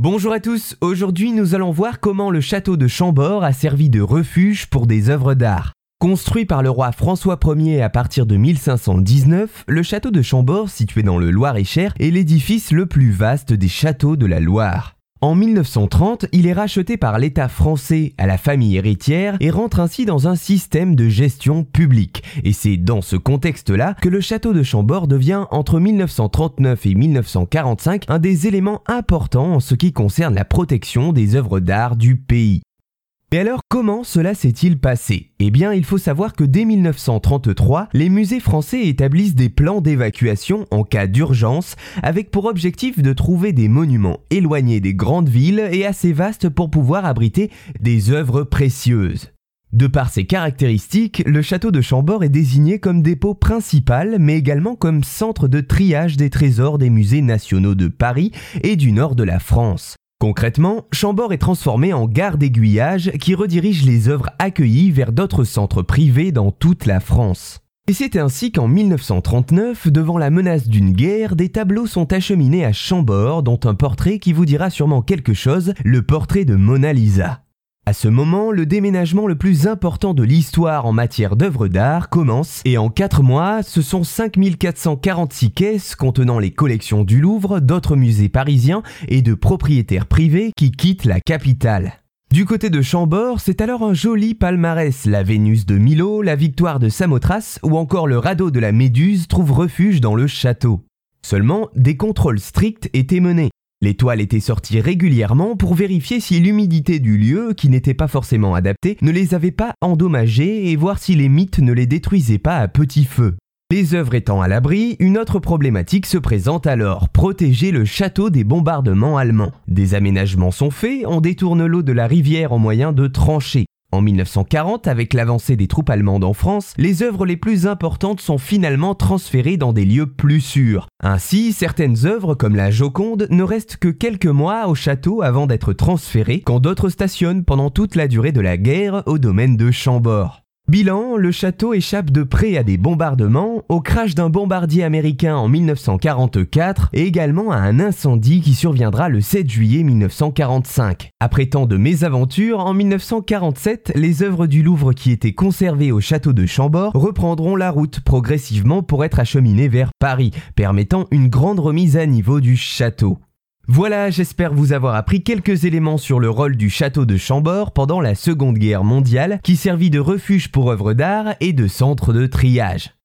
Bonjour à tous, aujourd'hui nous allons voir comment le château de Chambord a servi de refuge pour des œuvres d'art. Construit par le roi François Ier à partir de 1519, le château de Chambord, situé dans le Loir-et-Cher, est l'édifice le plus vaste des châteaux de la Loire. En 1930, il est racheté par l'État français à la famille héritière et rentre ainsi dans un système de gestion publique. Et c'est dans ce contexte-là que le château de Chambord devient entre 1939 et 1945 un des éléments importants en ce qui concerne la protection des œuvres d'art du pays. Et alors comment cela s'est-il passé? Eh bien il faut savoir que dès 1933, les musées français établissent des plans d'évacuation en cas d'urgence avec pour objectif de trouver des monuments éloignés des grandes villes et assez vastes pour pouvoir abriter des œuvres précieuses. De par ses caractéristiques, le château de Chambord est désigné comme dépôt principal, mais également comme centre de triage des trésors des musées nationaux de Paris et du nord de la France. Concrètement, Chambord est transformé en gare d'aiguillage qui redirige les œuvres accueillies vers d'autres centres privés dans toute la France. Et c'est ainsi qu'en 1939, devant la menace d'une guerre, des tableaux sont acheminés à Chambord, dont un portrait qui vous dira sûrement quelque chose, le portrait de Mona Lisa. À ce moment, le déménagement le plus important de l'histoire en matière d'œuvres d'art commence et en 4 mois, ce sont 5446 caisses contenant les collections du Louvre, d'autres musées parisiens et de propriétaires privés qui quittent la capitale. Du côté de Chambord, c'est alors un joli palmarès. La Vénus de Milo, la Victoire de Samothrace ou encore le radeau de la Méduse trouvent refuge dans le château. Seulement, des contrôles stricts étaient menés. Les toiles étaient sorties régulièrement pour vérifier si l'humidité du lieu, qui n'était pas forcément adaptée, ne les avait pas endommagées et voir si les mythes ne les détruisaient pas à petit feu. Les œuvres étant à l'abri, une autre problématique se présente alors, protéger le château des bombardements allemands. Des aménagements sont faits, on détourne l'eau de la rivière en moyen de tranchées. En 1940, avec l'avancée des troupes allemandes en France, les œuvres les plus importantes sont finalement transférées dans des lieux plus sûrs. Ainsi, certaines œuvres comme la Joconde ne restent que quelques mois au château avant d'être transférées, quand d'autres stationnent pendant toute la durée de la guerre au domaine de Chambord. Bilan, le château échappe de près à des bombardements, au crash d'un bombardier américain en 1944 et également à un incendie qui surviendra le 7 juillet 1945. Après tant de mésaventures, en 1947, les œuvres du Louvre qui étaient conservées au château de Chambord reprendront la route progressivement pour être acheminées vers Paris, permettant une grande remise à niveau du château. Voilà, j'espère vous avoir appris quelques éléments sur le rôle du château de Chambord pendant la Seconde Guerre mondiale, qui servit de refuge pour œuvres d'art et de centre de triage.